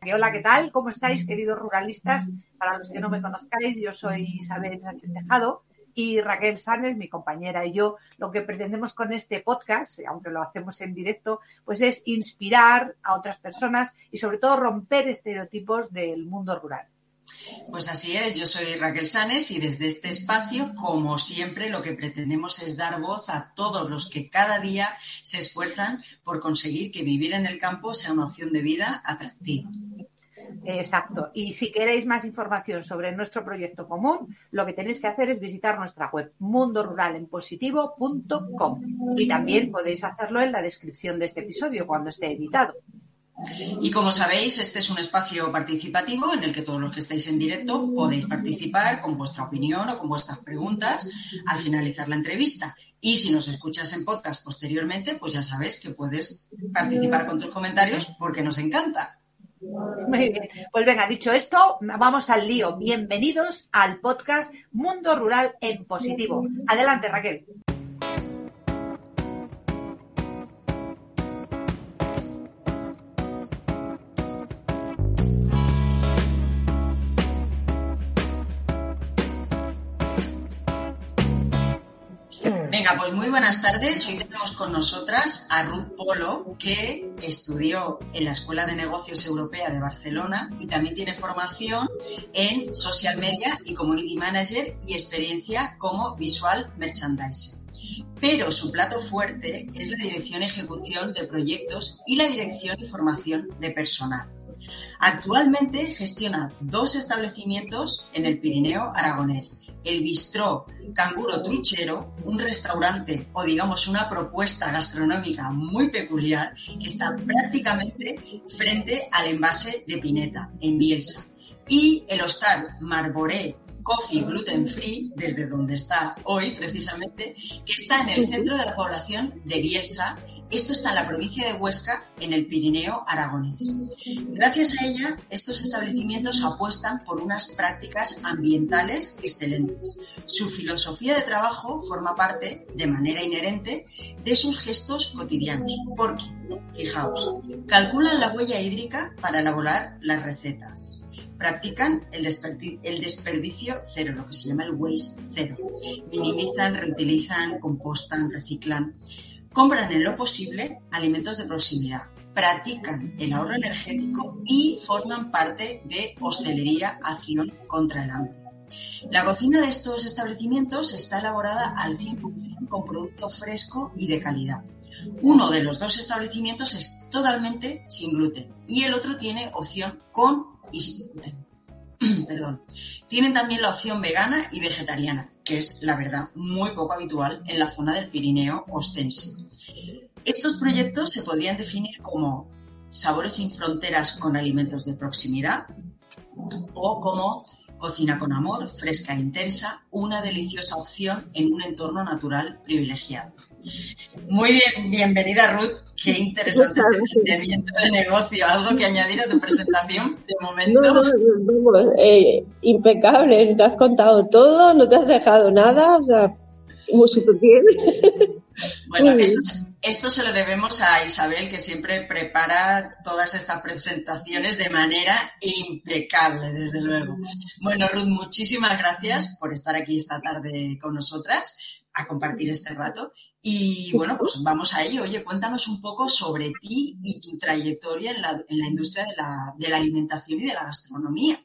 Hola, ¿qué tal? ¿Cómo estáis, queridos ruralistas? Para los que no me conozcáis, yo soy Isabel Sánchez Tejado y Raquel Sanes, mi compañera y yo, lo que pretendemos con este podcast, aunque lo hacemos en directo, pues es inspirar a otras personas y sobre todo romper estereotipos del mundo rural. Pues así es, yo soy Raquel Sanes y desde este espacio, como siempre, lo que pretendemos es dar voz a todos los que cada día se esfuerzan por conseguir que vivir en el campo sea una opción de vida atractiva. Exacto. Y si queréis más información sobre nuestro proyecto común, lo que tenéis que hacer es visitar nuestra web mundoruralenpositivo.com y también podéis hacerlo en la descripción de este episodio cuando esté editado. Y como sabéis, este es un espacio participativo en el que todos los que estáis en directo podéis participar con vuestra opinión o con vuestras preguntas al finalizar la entrevista. Y si nos escuchas en podcast posteriormente, pues ya sabes que puedes participar con tus comentarios porque nos encanta. Muy bien. Pues venga, dicho esto, vamos al lío. Bienvenidos al podcast Mundo Rural en Positivo. Adelante, Raquel. Pues muy buenas tardes. Hoy tenemos con nosotras a Ruth Polo, que estudió en la Escuela de Negocios Europea de Barcelona y también tiene formación en Social Media y Community Manager y experiencia como Visual Merchandiser. Pero su plato fuerte es la dirección ejecución de proyectos y la dirección y formación de personal. Actualmente gestiona dos establecimientos en el Pirineo aragonés el bistró Canguro Truchero, un restaurante o digamos una propuesta gastronómica muy peculiar que está prácticamente frente al envase de Pineta, en Bielsa. Y el hostal Marboré Coffee Gluten Free, desde donde está hoy precisamente, que está en el centro de la población de Bielsa esto está en la provincia de Huesca, en el Pirineo aragonés. Gracias a ella, estos establecimientos apuestan por unas prácticas ambientales excelentes. Su filosofía de trabajo forma parte, de manera inherente, de sus gestos cotidianos, porque, fijaos, calculan la huella hídrica para elaborar las recetas, practican el, desperdicio cero, lo que se llama el waste cero. Minimizan, reutilizan, compostan, reciclan. Compran en lo posible alimentos de proximidad, practican el ahorro energético y forman parte de Hostelería Acción contra el Hambre. La cocina de estos establecimientos está elaborada al 100% con producto fresco y de calidad. Uno de los dos establecimientos es totalmente sin gluten y el otro tiene opción con y sin gluten. Perdón. Tienen también la opción vegana y vegetariana, que es, la verdad, muy poco habitual en la zona del Pirineo ostense. Estos proyectos se podrían definir como sabores sin fronteras con alimentos de proximidad o como cocina con amor, fresca e intensa, una deliciosa opción en un entorno natural privilegiado. Muy bien, bienvenida Ruth. Qué interesante este planteamiento de negocio. ¿Algo que añadir a tu presentación de momento? No, no, eh, impecable. Te has contado todo, no te has dejado nada. O sea, muy súper bien. Bueno, esto, se lo debemos a Isabel, que siempre prepara todas estas presentaciones de manera impecable, desde luego. Bueno, Ruth, muchísimas gracias por estar aquí esta tarde con nosotras a compartir este rato. Y bueno, pues vamos a ello. Oye, cuéntanos un poco sobre ti y tu trayectoria en la, industria de la, de la alimentación y de la gastronomía.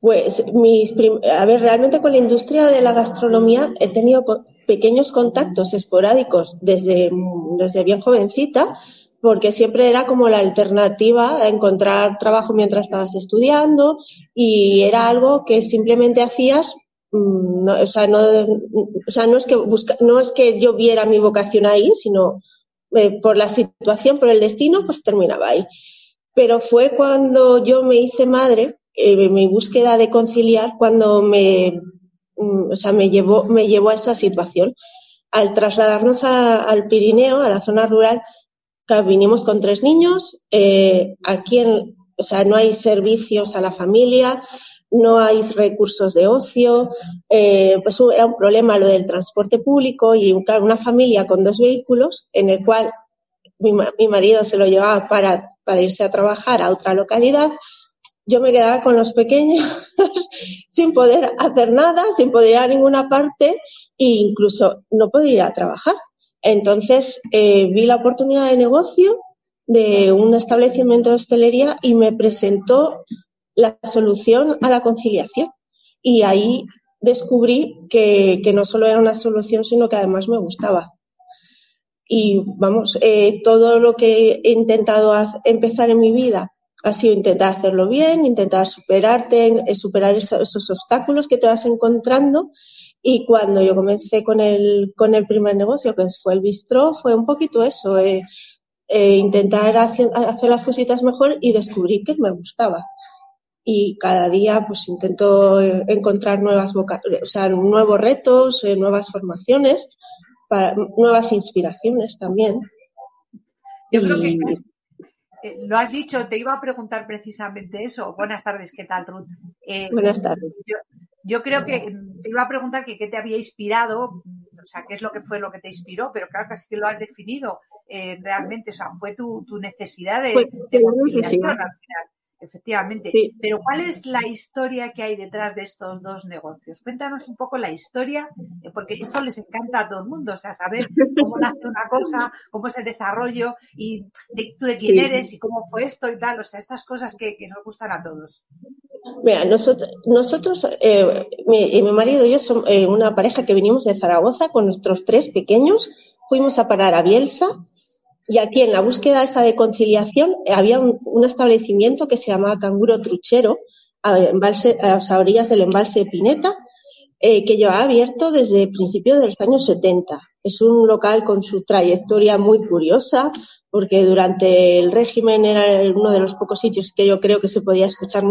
Pues mis a ver, realmente con la industria de la gastronomía he tenido pequeños contactos esporádicos desde, desde bien jovencita, porque siempre era como la alternativa a encontrar trabajo mientras estabas estudiando y era algo que simplemente hacías no, o, sea, no, o sea, no es que busca, no es que yo viera mi vocación ahí, sino eh, por la situación, por el destino, pues terminaba ahí. pero fue cuando yo me hice madre, eh, mi búsqueda de conciliar, cuando me, mm, o sea, me llevó, me llevó a esa situación. Al trasladarnos al Pirineo, a la zona rural, vinimos con tres niños, eh, aquí o sea, no hay servicios a la familia, no hay recursos de ocio, eh, pues era un problema lo del transporte público y una familia con dos vehículos en el cual mi, marido se lo llevaba para, para irse a trabajar a otra localidad. Yo me quedaba con los pequeños sin poder hacer nada, sin poder ir a ninguna parte e incluso no podía ir a trabajar. Entonces eh, vi la oportunidad de negocio de un establecimiento de hostelería y me presentó la solución a la conciliación. Y ahí descubrí que, no solo era una solución, sino que además me gustaba. Y vamos, eh, todo lo que he intentado empezar en mi vida ha sido intentar hacerlo bien, intentar superarte, eh, superar esos, obstáculos que te vas encontrando. Y cuando yo comencé con el, con el primer negocio, que fue el bistro, fue un poquito eso, eh, intentar hacer, hacer, las cositas mejor y descubrí que me gustaba y cada día pues intento eh, encontrar nuevas o sea, nuevos retos, eh, nuevas formaciones, para, nuevas inspiraciones también. Yo creo que eh, lo has dicho, te iba a preguntar precisamente eso. Buenas tardes, ¿qué tal, Ruth? Buenas tardes. Yo, creo que te iba a preguntar que qué te había inspirado, o sea, qué es lo que fue lo que te inspiró, pero claro que que lo has definido realmente, o sea, fue tu, tu necesidad de, de conciliación al final. Efectivamente. Pero ¿cuál es la historia que hay detrás de estos dos negocios? Cuéntanos un poco la historia, eh, porque esto les encanta a todo el mundo, o sea, saber cómo nace una cosa, cómo es el desarrollo y de, tú de quién eres y cómo fue esto y tal, o sea, estas cosas que, nos gustan a todos. Mira, nosotros, nosotros eh, mi, mi, marido y yo somos eh, una pareja que vinimos de Zaragoza con nuestros tres pequeños, fuimos a parar a Bielsa, y aquí en la búsqueda esa de conciliación eh, había un, establecimiento que se llamaba Canguro Truchero, a, embalse, a orillas del embalse Pineta, eh, que llevaba abierto desde principios de los años 70. Es un local con su trayectoria muy curiosa, porque durante el régimen era uno de los pocos sitios que yo creo que se podía escuchar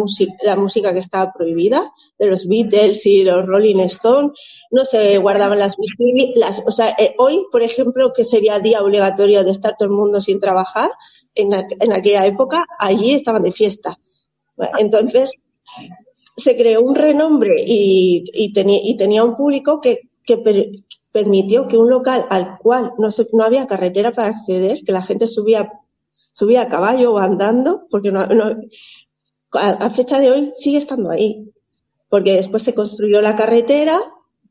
la música que estaba prohibida, de los Beatles y los Rolling Stones, no se guardaban las vigilias, o sea, eh, hoy, por ejemplo, que sería día obligatorio de estar todo el mundo sin trabajar, en, aquella época, allí estaban de fiesta. Entonces, se creó un renombre y, y, tenía un público que, permitió que un local al cual no, no había carretera para acceder, que la gente subía, subía a caballo o andando, porque no, a, fecha de hoy sigue estando ahí, porque después se construyó la carretera,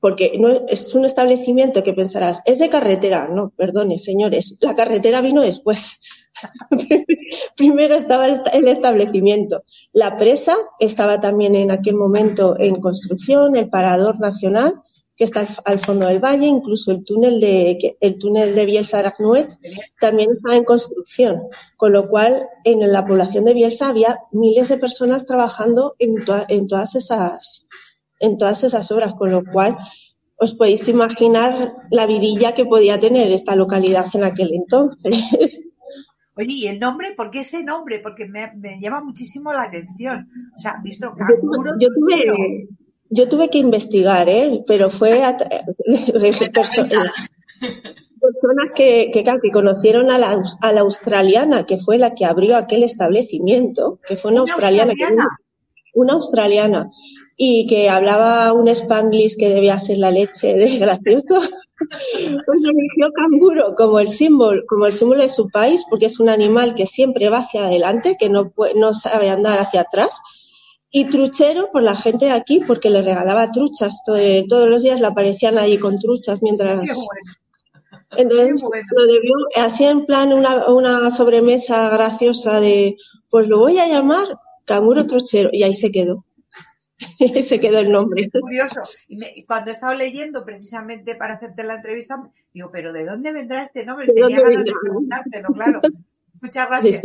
porque no es un establecimiento que pensarás, es de carretera, no, perdone, señores, la carretera vino después. Primero estaba el establecimiento. La presa estaba también en aquel momento en construcción, el parador nacional, que está al, fondo del valle, incluso el túnel de, el túnel de Bielsa Aracnuet también está en construcción, con lo cual en la población de Bielsa había miles de personas trabajando en, en, todas esas, en todas esas obras, con lo cual os podéis imaginar la vidilla que podía tener esta localidad en aquel entonces. Oye, ¿y el nombre? ¿Por qué ese nombre? Porque me, llama muchísimo la atención. O sea, visto yo, tuve, yo tuve que investigar, ¿eh? pero fue a, personas que, que, que conocieron a la, a la, australiana, que fue la que abrió aquel establecimiento, que fue una, australiana, una australiana, y que hablaba un spanglish que debía ser la leche de gracioso, pues eligió canguro como el símbolo, como el símbolo de su país, porque es un animal que siempre va hacia adelante, que no, no sabe andar hacia atrás, y truchero por la gente de aquí, porque le regalaba truchas. todos los días le aparecían ahí con truchas mientras. Entonces, lo debió, así en plan una, una sobremesa graciosa de, pues lo voy a llamar canguro truchero, y ahí se quedó. se quedó el nombre. Es curioso. Y, cuando he estado leyendo precisamente para hacerte la entrevista, digo, pero ¿de dónde vendrá este nombre? Tenía ganas de preguntártelo, claro. Muchas gracias.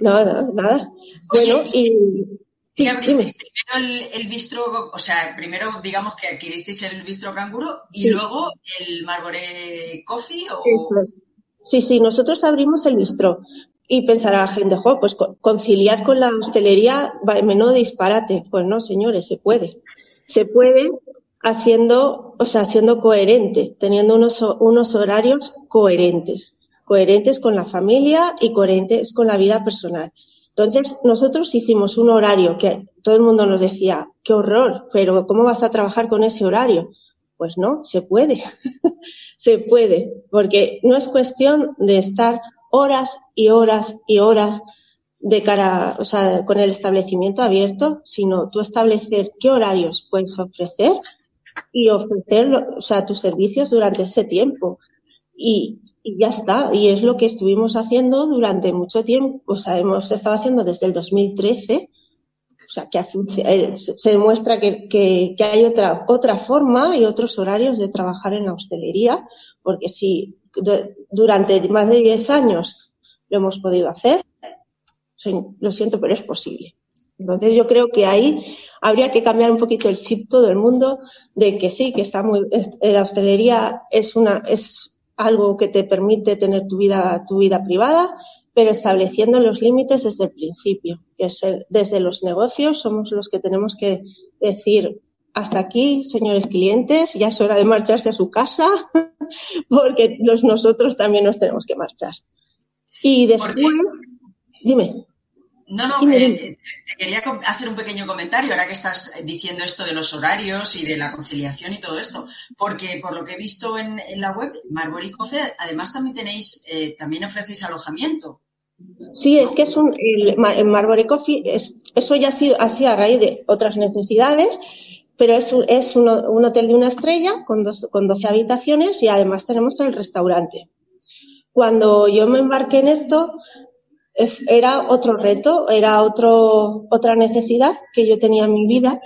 Nada, nada. bueno, y ¿Y abristeis primero el, bistro, o sea, primero digamos que adquiristeis el bistro canguro y luego el Marboré Coffee o... Sí, sí, nosotros abrimos el bistro. Y pensará la gente, jo, pues conciliar con la hostelería, menudo disparate. Pues no, señores, se puede. Se puede haciendo, o sea, siendo coherente, teniendo unos, unos horarios coherentes. Coherentes con la familia y coherentes con la vida personal. Entonces, nosotros hicimos un horario que todo el mundo nos decía, qué horror, pero ¿cómo vas a trabajar con ese horario? Pues no, se puede, se puede, porque no es cuestión de estar horas y horas y horas de cara, o sea, con el establecimiento abierto, sino tú establecer qué horarios puedes ofrecer y ofrecer, o sea, tus servicios durante ese tiempo. Y, ya está. Y es lo que estuvimos haciendo durante mucho tiempo. O sea, hemos estado haciendo desde el 2013 o sea, que eh, se demuestra que, que, que, hay otra, otra forma y otros horarios de trabajar en la hostelería, porque si durante más de 10 años lo hemos podido hacer, lo siento, pero es posible. Entonces yo creo que ahí habría que cambiar un poquito el chip todo el mundo de que sí, que está muy, eh, la hostelería es una, es algo que te permite tener tu vida, tu vida privada, pero estableciendo los límites desde el principio, que es desde los negocios somos los que tenemos que decir hasta aquí, señores clientes, ya es hora de marcharse a su casa, porque los, nosotros también nos tenemos que marchar. Y después, dime. No, no, eh, te quería hacer un pequeño comentario ahora que estás diciendo esto de los horarios y de la conciliación y todo esto, porque por lo que he visto en, la web, Marbury Coffee, además también tenéis, eh, también ofrecéis alojamiento. Sí, es que es un, el, Marbury Coffee, es, eso ya ha sido así a raíz de otras necesidades, pero es, un, hotel de una estrella con, dos, con 12 habitaciones y además tenemos el restaurante. Cuando yo me embarqué en esto, era otro reto, era otra necesidad que yo tenía en mi vida,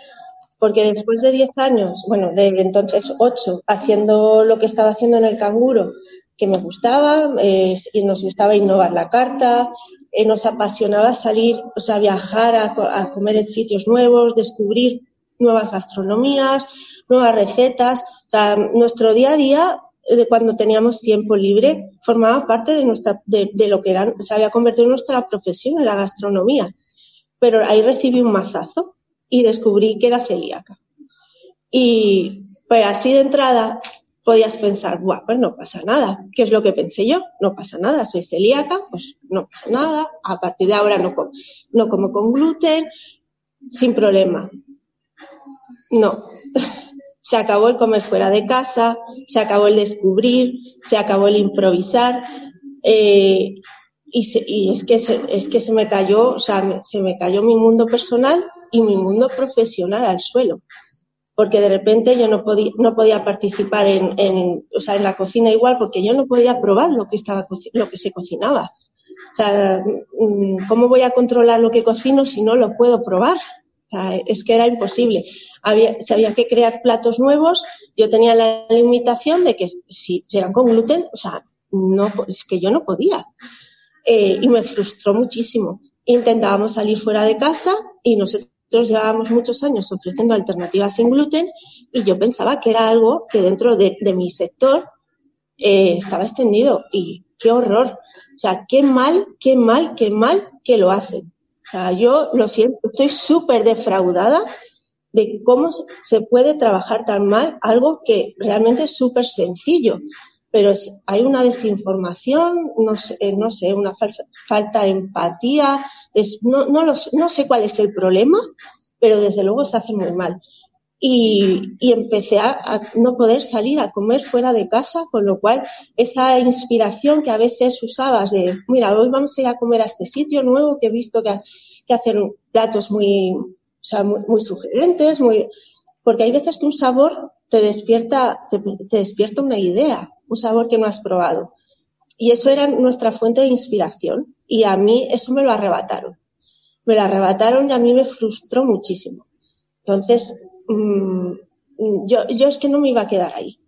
porque después de 10 años, bueno, de entonces 8, haciendo lo que estaba haciendo en el canguro, que me gustaba, eh, y nos gustaba innovar la carta, eh, nos apasionaba salir, o sea, viajar a, comer en sitios nuevos, descubrir nuevas gastronomías, nuevas recetas. O sea, nuestro día a día, eh, cuando teníamos tiempo libre, formaba parte de nuestra, de, lo que era, se había convertido en nuestra profesión, en la gastronomía. Pero ahí recibí un mazazo y descubrí que era celíaca. Y pues así de entrada podías pensar, Buah, pues no pasa nada. ¿Qué es lo que pensé yo? No pasa nada, soy celíaca, pues no pasa nada. A partir de ahora no, como, no como con gluten, sin problema. No. Se acabó el comer fuera de casa, se acabó el descubrir, se acabó el improvisar. Eh, y, es que se, es que se me cayó, o sea, se me cayó mi mundo personal y mi mundo profesional al suelo porque de repente yo no podía, no podía participar en, en, o sea, en la cocina igual porque yo no podía probar lo que estaba, lo que se cocinaba. O sea, mm, ¿cómo voy a controlar lo que cocino si no lo puedo probar? O sea, es que era imposible. Había, se había que crear platos nuevos. Yo tenía la limitación de que si eran con gluten, o sea, no, es que yo no podía. Eh, y me frustró muchísimo. Intentábamos salir fuera de casa y nosotros llevábamos muchos años ofreciendo alternativas sin gluten y yo pensaba que era algo que dentro de, mi sector eh, estaba extendido y qué horror. O sea, qué mal, qué mal, qué mal que lo hacen. O sea, yo lo siento, estoy súper defraudada de cómo se puede trabajar tan mal algo que realmente es súper sencillo pero hay una desinformación, no sé, eh, no sé una falsa, falta de empatía, no, no, los, no sé cuál es el problema, pero desde luego se hace muy mal. Y, y empecé a, a, no poder salir a comer fuera de casa, con lo cual esa inspiración que a veces usabas de, mira, hoy vamos a ir a comer a este sitio nuevo que he visto que, que hacen platos muy, o sea, muy, muy sugerentes, muy, porque hay veces que un sabor te despierta, te, despierta una idea un sabor que no has probado. Y eso era nuestra fuente de inspiración. Y a mí eso me lo arrebataron. Me lo arrebataron y a mí me frustró muchísimo. Entonces, mmm, yo, yo es que no me iba a quedar ahí.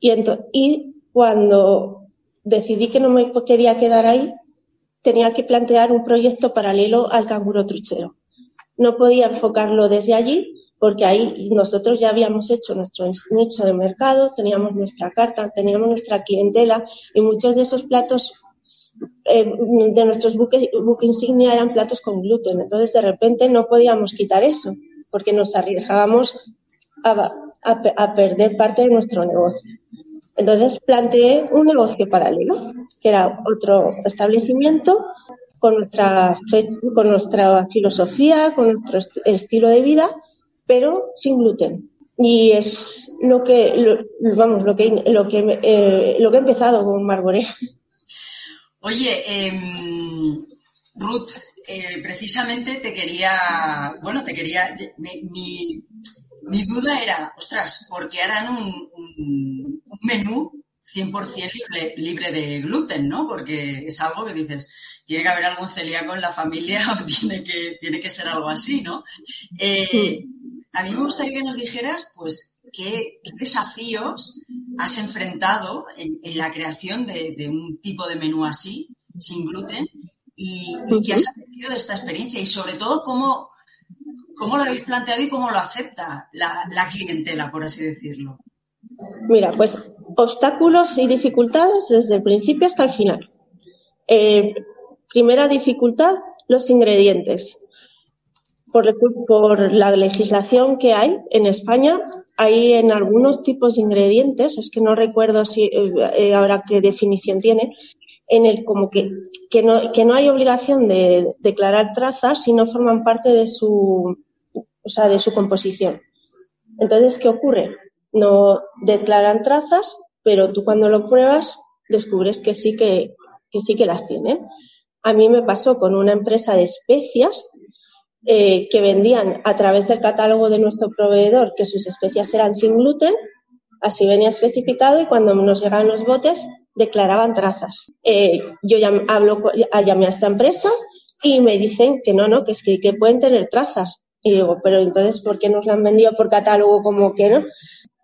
Y, y cuando decidí que no me quería quedar ahí, tenía que plantear un proyecto paralelo al canguro truchero. No podía enfocarlo desde allí porque ahí nosotros ya habíamos hecho nuestro nicho de mercado, teníamos nuestra carta, teníamos nuestra clientela y muchos de esos platos eh, de nuestros buques buque insignia eran platos con gluten. Entonces, de repente no podíamos quitar eso porque nos arriesgábamos a, a perder parte de nuestro negocio. Entonces planteé un negocio paralelo, que era otro establecimiento con nuestra, con nuestra filosofía, con nuestro estilo de vida, pero sin gluten. Y es lo que, vamos, lo que, lo que, eh, lo que he empezado con Marboré. Oye, em, Ruth, eh, precisamente te quería, bueno, te quería, mi, mi, duda era, ostras, ¿por qué harán un, un, menú 100% libre, libre de gluten, ¿no? Porque es algo que dices, tiene que haber algún celíaco en la familia o tiene que, tiene que ser algo así, ¿no? Eh, a mí me gustaría que nos dijeras, pues, qué, desafíos has enfrentado en, la creación de, un tipo de menú así, sin gluten, y, qué has aprendido de esta experiencia y sobre todo cómo, cómo lo habéis planteado y cómo lo acepta la, clientela, por así decirlo. Mira, pues obstáculos y dificultades desde el principio hasta el final. Eh, primera dificultad, los ingredientes por, la legislación que hay en España, hay en algunos tipos de ingredientes, es que no recuerdo si eh, eh, ahora qué definición tiene, en el como que, que, no, que no hay obligación de declarar trazas si no forman parte de su, o sea, de su composición. Entonces, ¿qué ocurre? No declaran trazas, pero tú cuando lo pruebas descubres que sí que, que sí que las tienen. A mí me pasó con una empresa de especias eh, que vendían a través del catálogo de nuestro proveedor que sus especias eran sin gluten, así venía especificado y cuando nos llegaban los botes declaraban trazas. Eh, yo hablo, llamé a esta empresa y me dicen que no, no, que es que, pueden tener trazas. Y digo, pero entonces, ¿por qué nos la han vendido por catálogo como que no?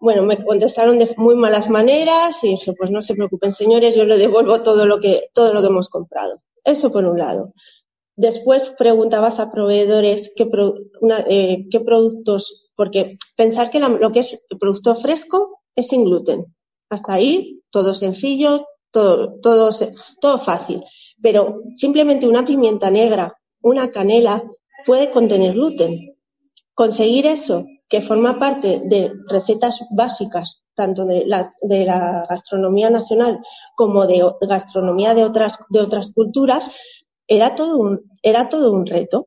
Bueno, me contestaron de muy malas maneras y dije, pues no se preocupen, señores, yo le devuelvo todo lo que, todo lo que hemos comprado. Eso por un lado. Después preguntabas a proveedores qué, eh, productos, porque pensar que lo que es el producto fresco es sin gluten. Hasta ahí todo sencillo, todo, todo fácil. Pero simplemente una pimienta negra, una canela, puede contener gluten. Conseguir eso, que forma parte de recetas básicas, tanto de la, de la gastronomía nacional como de gastronomía de otras, de otras culturas, era todo un, era todo un reto.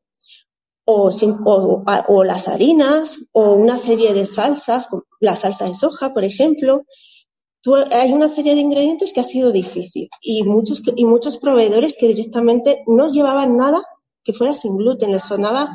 O, o, las harinas, o una serie de salsas, la salsa de soja, por ejemplo. hay una serie de ingredientes que ha sido difícil y muchos, y muchos proveedores que directamente no llevaban nada que fuera sin gluten. Les sonaba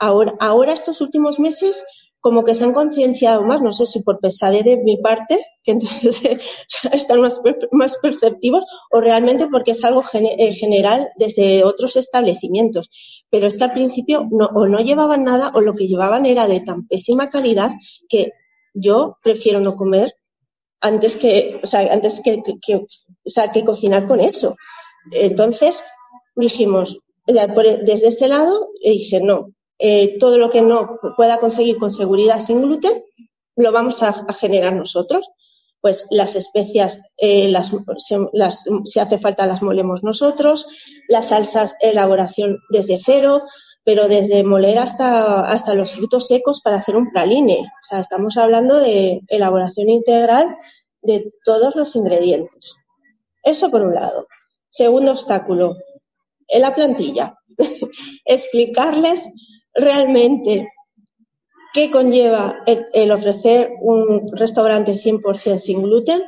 ahora, ahora estos últimos meses como que se han concienciado más, no sé si por pesadez de mi parte, que entonces están más, más perceptivos, o realmente porque es algo eh, general desde otros establecimientos. Pero es que al principio no, o no llevaban nada o lo que llevaban era de tan pésima calidad que yo prefiero no comer antes que, o sea, antes que, que, o sea, que cocinar con eso. Entonces dijimos, desde ese lado, dije, no, eh, todo lo que no pueda conseguir con seguridad sin gluten, lo vamos a, generar nosotros. Pues las especias, eh, las, si hace falta, las molemos nosotros, las salsas, elaboración desde cero, pero desde moler hasta, hasta los frutos secos para hacer un praline. O sea, estamos hablando de elaboración integral de todos los ingredientes. Eso por un lado. Segundo obstáculo, en la plantilla. Explicarles realmente qué conlleva el, ofrecer un restaurante 100% sin gluten,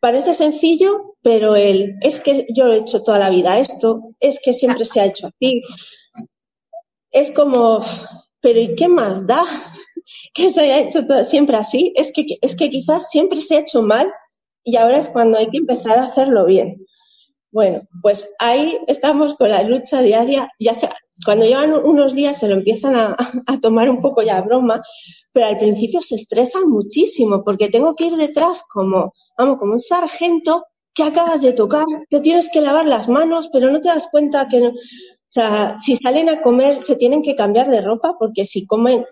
parece sencillo, pero el es que yo lo he hecho toda la vida esto, es que siempre se ha hecho así. Es como, pero ¿y qué más da que se haya hecho todo, siempre así? Es que, es que quizás siempre se ha hecho mal y ahora es cuando hay que empezar a hacerlo bien. Bueno, pues ahí estamos con la lucha diaria, ya sea, cuando llevan unos días se lo empiezan a, tomar un poco ya broma, pero al principio se estresan muchísimo porque tengo que ir detrás como, vamos, como un sargento que acabas de tocar, que tienes que lavar las manos, pero no te das cuenta que, o sea, si salen a comer se tienen que cambiar de ropa porque si comen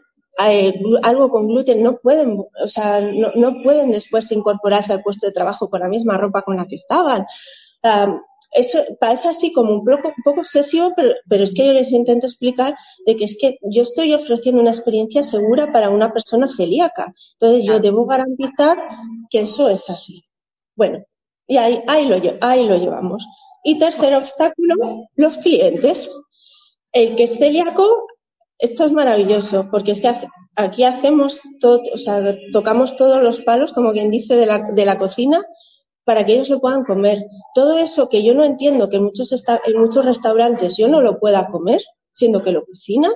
eh, algo con gluten no pueden, o sea, no, no, pueden después incorporarse al puesto de trabajo con la misma ropa con la que estaban eso parece así como un poco, un poco obsesivo, pero, pero es que yo les intento explicar de que es que yo estoy ofreciendo una experiencia segura para una persona celíaca. Entonces yo debo garantizar que eso es así. Bueno, y ahí, ahí, lo, ahí lo llevamos. Y tercer obstáculo, los clientes. El que es celíaco, esto es maravilloso, porque es que aquí hacemos todo, o sea, tocamos todos los palos, como quien dice, de la, de la cocina para que ellos lo puedan comer. Todo eso que yo no entiendo que en muchos, en muchos restaurantes yo no lo pueda comer, siendo que lo cocina,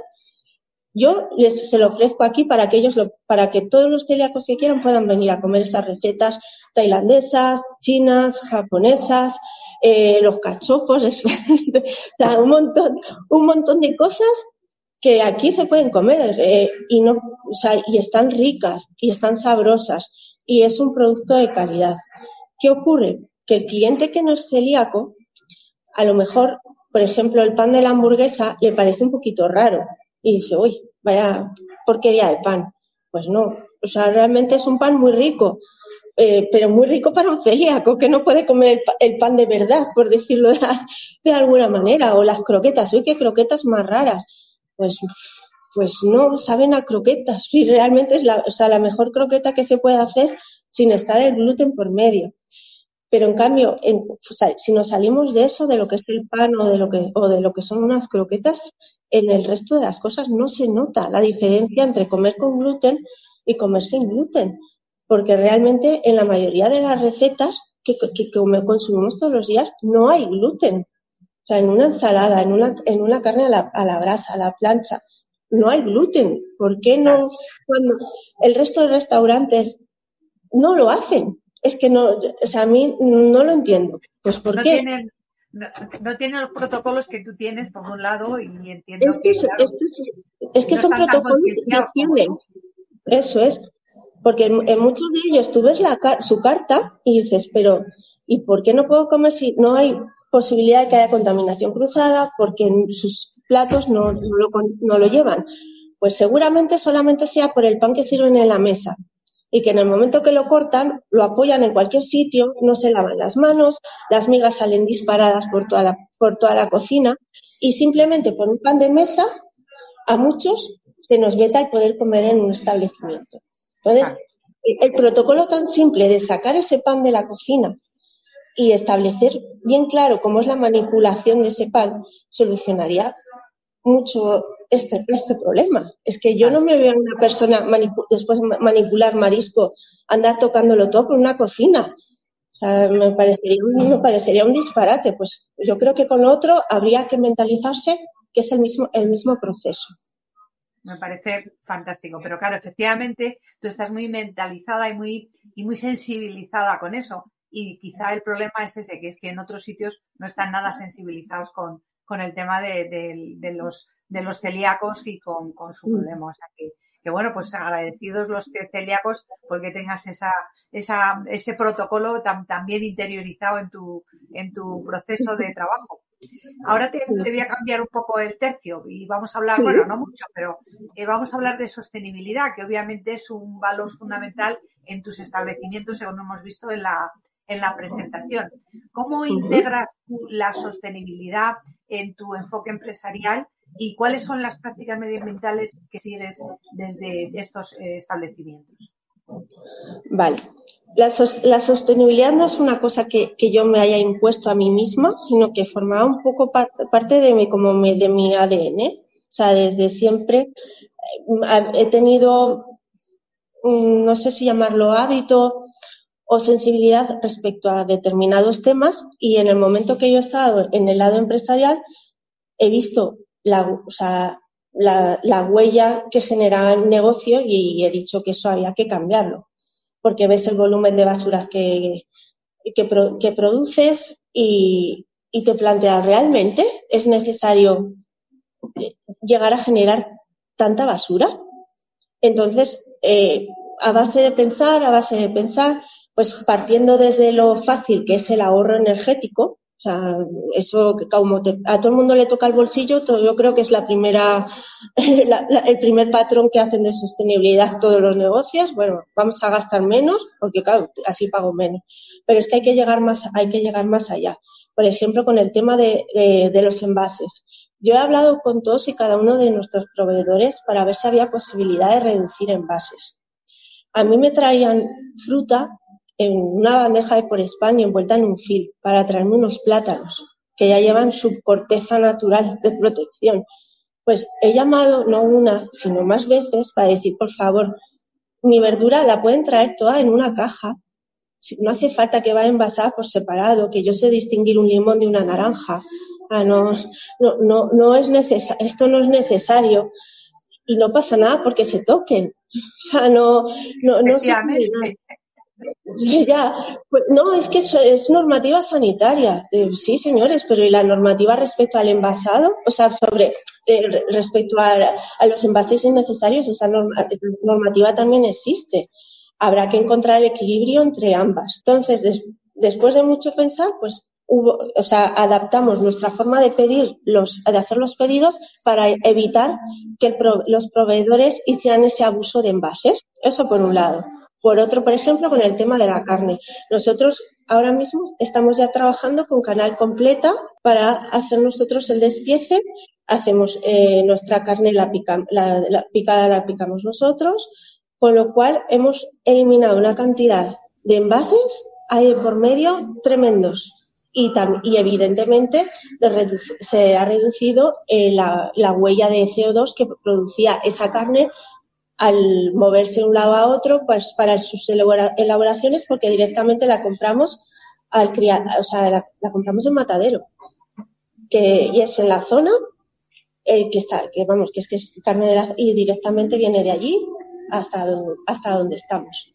yo les se lo ofrezco aquí para que ellos lo, para que todos los celíacos que quieran puedan venir a comer esas recetas tailandesas, chinas, japonesas, eh, los cachopos, un montón, un montón de cosas que aquí se pueden comer eh, y no, o sea, y están ricas y están sabrosas y es un producto de calidad. ¿Qué ocurre? Que el cliente que no es celíaco, a lo mejor, por ejemplo, el pan de la hamburguesa le parece un poquito raro y dice, uy, vaya porquería de pan. Pues no, o sea, realmente es un pan muy rico, eh, pero muy rico para un celíaco que no puede comer el, pan de verdad, por decirlo de, alguna manera, o las croquetas, uy, qué croquetas más raras. Pues, pues no saben a croquetas y realmente es la, o sea, la mejor croqueta que se puede hacer sin estar el gluten por medio. Pero en cambio, si nos salimos de eso, de lo que es el pan o de lo que, o de lo que son unas croquetas, en el resto de las cosas no se nota la diferencia entre comer con gluten y comer sin gluten. Porque realmente en la mayoría de las recetas que, que, consumimos todos los días no hay gluten. O sea, en una ensalada, en una, en una carne a la, a la brasa, a la plancha, no hay gluten. ¿Por qué no? Cuando el resto de restaurantes no lo hacen es que no, o sea, a mí no lo entiendo. Pues ¿por no qué? Tienen, no, tienen los protocolos que tú tienes, por un lado, y entiendo que, es, que son protocolos que tienen. Eso es. Porque en, muchos de ellos tú ves la, su carta y dices, pero ¿y por qué no puedo comer si no hay posibilidad de que haya contaminación cruzada? Porque en sus platos no, no, lo, no lo llevan. Pues seguramente solamente sea por el pan que sirven en la mesa y que en el momento que lo cortan lo apoyan en cualquier sitio, no se lavan las manos, las migas salen disparadas por toda la, por toda la cocina y simplemente por un pan de mesa a muchos se nos veta el poder comer en un establecimiento. Entonces, el protocolo tan simple de sacar ese pan de la cocina y establecer bien claro cómo es la manipulación de ese pan solucionaría mucho este, este problema. Es que yo no me veo a una persona después manipular marisco, andar tocándolo todo por una cocina. O sea, me parecería, me parecería un disparate. Pues yo creo que con otro habría que mentalizarse que es el mismo, el mismo proceso. Me parece fantástico, pero claro, efectivamente tú estás muy mentalizada y muy, y muy sensibilizada con eso. Y quizá el problema es ese, que es que en otros sitios no están nada sensibilizados con, con el tema de, de, los, de los celíacos y con, con su problema. O sea que, que bueno, pues agradecidos los celíacos porque tengas esa, esa, ese protocolo tan, bien interiorizado en tu, en tu proceso de trabajo. Ahora te, te, voy a cambiar un poco el tercio y vamos a hablar, bueno, no mucho, pero eh, vamos a hablar de sostenibilidad, que obviamente es un valor fundamental en tus establecimientos, según hemos visto en la, en la presentación. ¿Cómo integras la sostenibilidad en tu enfoque empresarial y cuáles son las prácticas medioambientales que sigues desde estos eh, establecimientos. Vale. La, sostenibilidad no es una cosa que, yo me haya impuesto a mí misma, sino que formaba un poco parte de mi, como de mi ADN. O sea, desde siempre eh, he tenido, no sé si llamarlo hábito o sensibilidad respecto a determinados temas y en el momento que yo he estado en el lado empresarial he visto la, la, la, huella que genera el negocio y he dicho que eso había que cambiarlo porque ves el volumen de basuras que, que, que produces y, y te planteas realmente es necesario llegar a generar tanta basura entonces eh, a base de pensar a base de pensar pues partiendo desde lo fácil que es el ahorro energético, o sea, eso como a todo el mundo le toca el bolsillo, yo creo que es la primera, el primer patrón que hacen de sostenibilidad todos los negocios. Bueno, vamos a gastar menos porque claro, así pago menos. Pero es que hay que llegar más, hay que llegar más allá. Por ejemplo, con el tema de, de los envases. Yo he hablado con todos y cada uno de nuestros proveedores para ver si había posibilidad de reducir envases. A mí me traían fruta en una bandeja de por España envuelta en un fil para traerme unos plátanos que ya llevan su corteza natural de protección. Pues he llamado no una, sino más veces para decir, por favor, mi verdura la pueden traer toda en una caja. No hace falta que vaya envasada por separado, que yo sé distinguir un limón de una naranja. Ah, no, no, no, no es necesario, esto no es necesario y no pasa nada porque se toquen. O sea, no, no, no Sí, ya. Pues, no, es que es, normativa sanitaria. Eh, sí, señores, pero ¿y la normativa respecto al envasado? O sea, sobre eh, respecto a, los envases innecesarios, esa normativa también existe. Habrá que encontrar el equilibrio entre ambas. Entonces, después de mucho pensar, pues hubo, o sea, adaptamos nuestra forma de pedir los, de hacer los pedidos para evitar que los proveedores hicieran ese abuso de envases. Eso por un lado. Por otro, por ejemplo, con el tema de la carne. Nosotros ahora mismo estamos ya trabajando con Canal Completa para hacer nosotros el despiece. Hacemos eh, nuestra carne la, picada la picamos nosotros, con lo cual hemos eliminado una cantidad de envases ahí por medio tremendos. Y, y evidentemente se ha reducido eh, la, huella de CO2 que producía esa carne al moverse de un lado a otro pues para sus elaboraciones porque directamente la compramos al criar, o sea, la, compramos en matadero que y es en la zona eh, que está, que vamos, que es que es carne de la, y directamente viene de allí hasta donde, hasta donde estamos.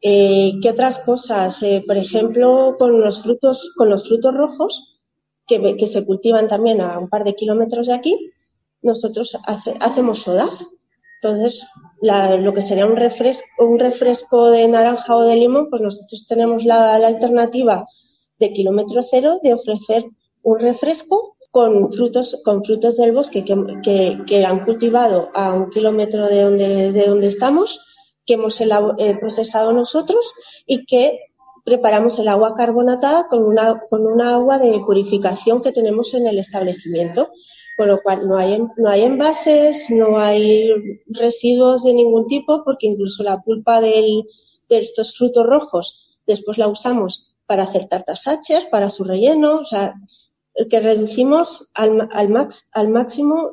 Eh, ¿Qué otras cosas? Eh, por ejemplo, con los frutos, con los frutos rojos que, que se cultivan también a un par de kilómetros de aquí, nosotros hacemos sodas entonces, lo que sería un refresco, un refresco de naranja o de limón, pues nosotros tenemos la, alternativa de kilómetro cero de ofrecer un refresco con frutos, con frutos del bosque que, han cultivado a un kilómetro de donde, de donde estamos, que hemos eh, procesado nosotros y que preparamos el agua carbonatada con una, con una agua de purificación que tenemos en el establecimiento con lo cual no hay, no hay envases, no hay residuos de ningún tipo, porque incluso la pulpa de estos frutos rojos después la usamos para hacer tartas para su relleno, o sea, que reducimos al, al, max, al máximo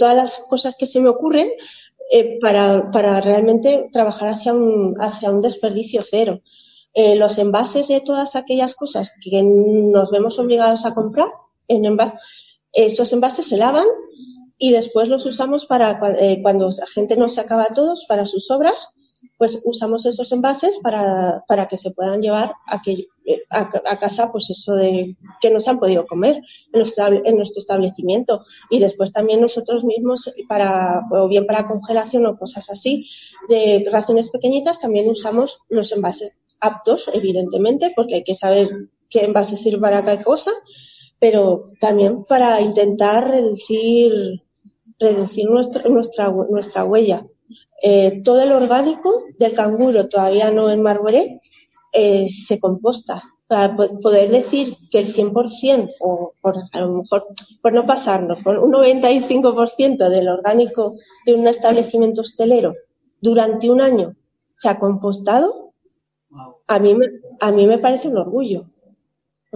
todas las cosas que se me ocurren eh, para, para realmente trabajar hacia un, hacia un desperdicio cero. Eh, los envases de todas aquellas cosas que nos vemos obligados a comprar en envases, estos envases se lavan y después los usamos para eh, cuando la gente no se acaba todos para sus obras, pues usamos esos envases para, para que se puedan llevar a, que, a, casa, pues eso de que no se han podido comer en nuestro, en nuestro establecimiento. Y después también nosotros mismos, para, o bien para congelación o cosas así, de raciones pequeñitas, también usamos los envases aptos, evidentemente, porque hay que saber qué envase sirve para cada cosa pero también para intentar reducir, reducir nuestra, nuestra, nuestra huella. Eh, todo el orgánico del canguro, todavía no en Marboré, eh, se composta. Para poder decir que el 100%, o por, a lo mejor por no pasarnos, por un 95% del orgánico de un establecimiento hostelero durante un año se ha compostado, a mí, a mí me parece un orgullo.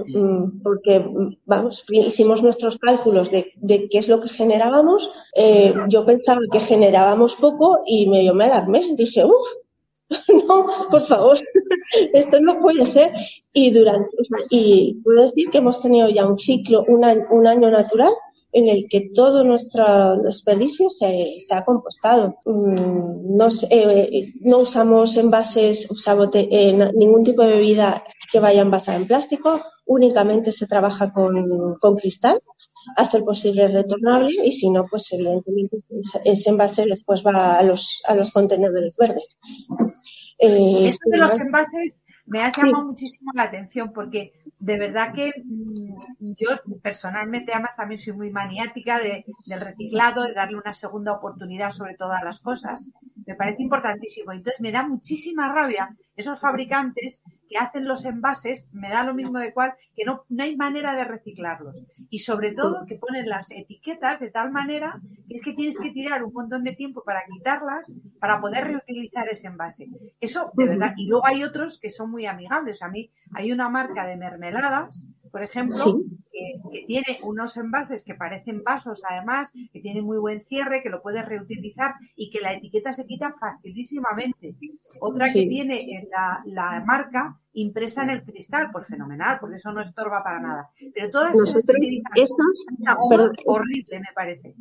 Mm, porque vamos, hicimos nuestros cálculos de, qué es lo que generábamos. Eh, yo pensaba que generábamos poco y me, yo me alarmé. Dije, uff, no, por favor, esto no puede ser. Y durante, y puedo decir que hemos tenido ya un ciclo, un año, natural en el que todo nuestro desperdicio se, ha compostado. Mm, no, eh, no usamos envases, o eh, ningún tipo de bebida que vaya envasada en plástico, únicamente se trabaja con, con cristal, a ser posible retornable y si no, pues evidentemente ese envase después va a los, a los contenedores verdes. Eh, Eso de los envases me has llamado muchísimo la atención porque de verdad que mm, yo personalmente además también soy muy maniática de, del reciclado, de darle una segunda oportunidad sobre todas las cosas. Me parece importantísimo. Entonces me da muchísima rabia esos fabricantes que hacen los envases, me da lo mismo de cual, que no, no hay manera de reciclarlos. Y sobre todo que ponen las etiquetas de tal manera que es que tienes que tirar un montón de tiempo para quitarlas, para poder reutilizar ese envase. Eso, de verdad. Y luego hay otros que son muy amigables. A mí hay una marca de mermeladas, por ejemplo, que, tiene unos envases que parecen vasos, además, que tiene muy buen cierre, que lo puedes reutilizar y que la etiqueta se quita facilísimamente. Otra que tiene la, la, marca impresa en el cristal, pues fenomenal, porque eso no estorba para nada. Pero todas esas horrible, me parece.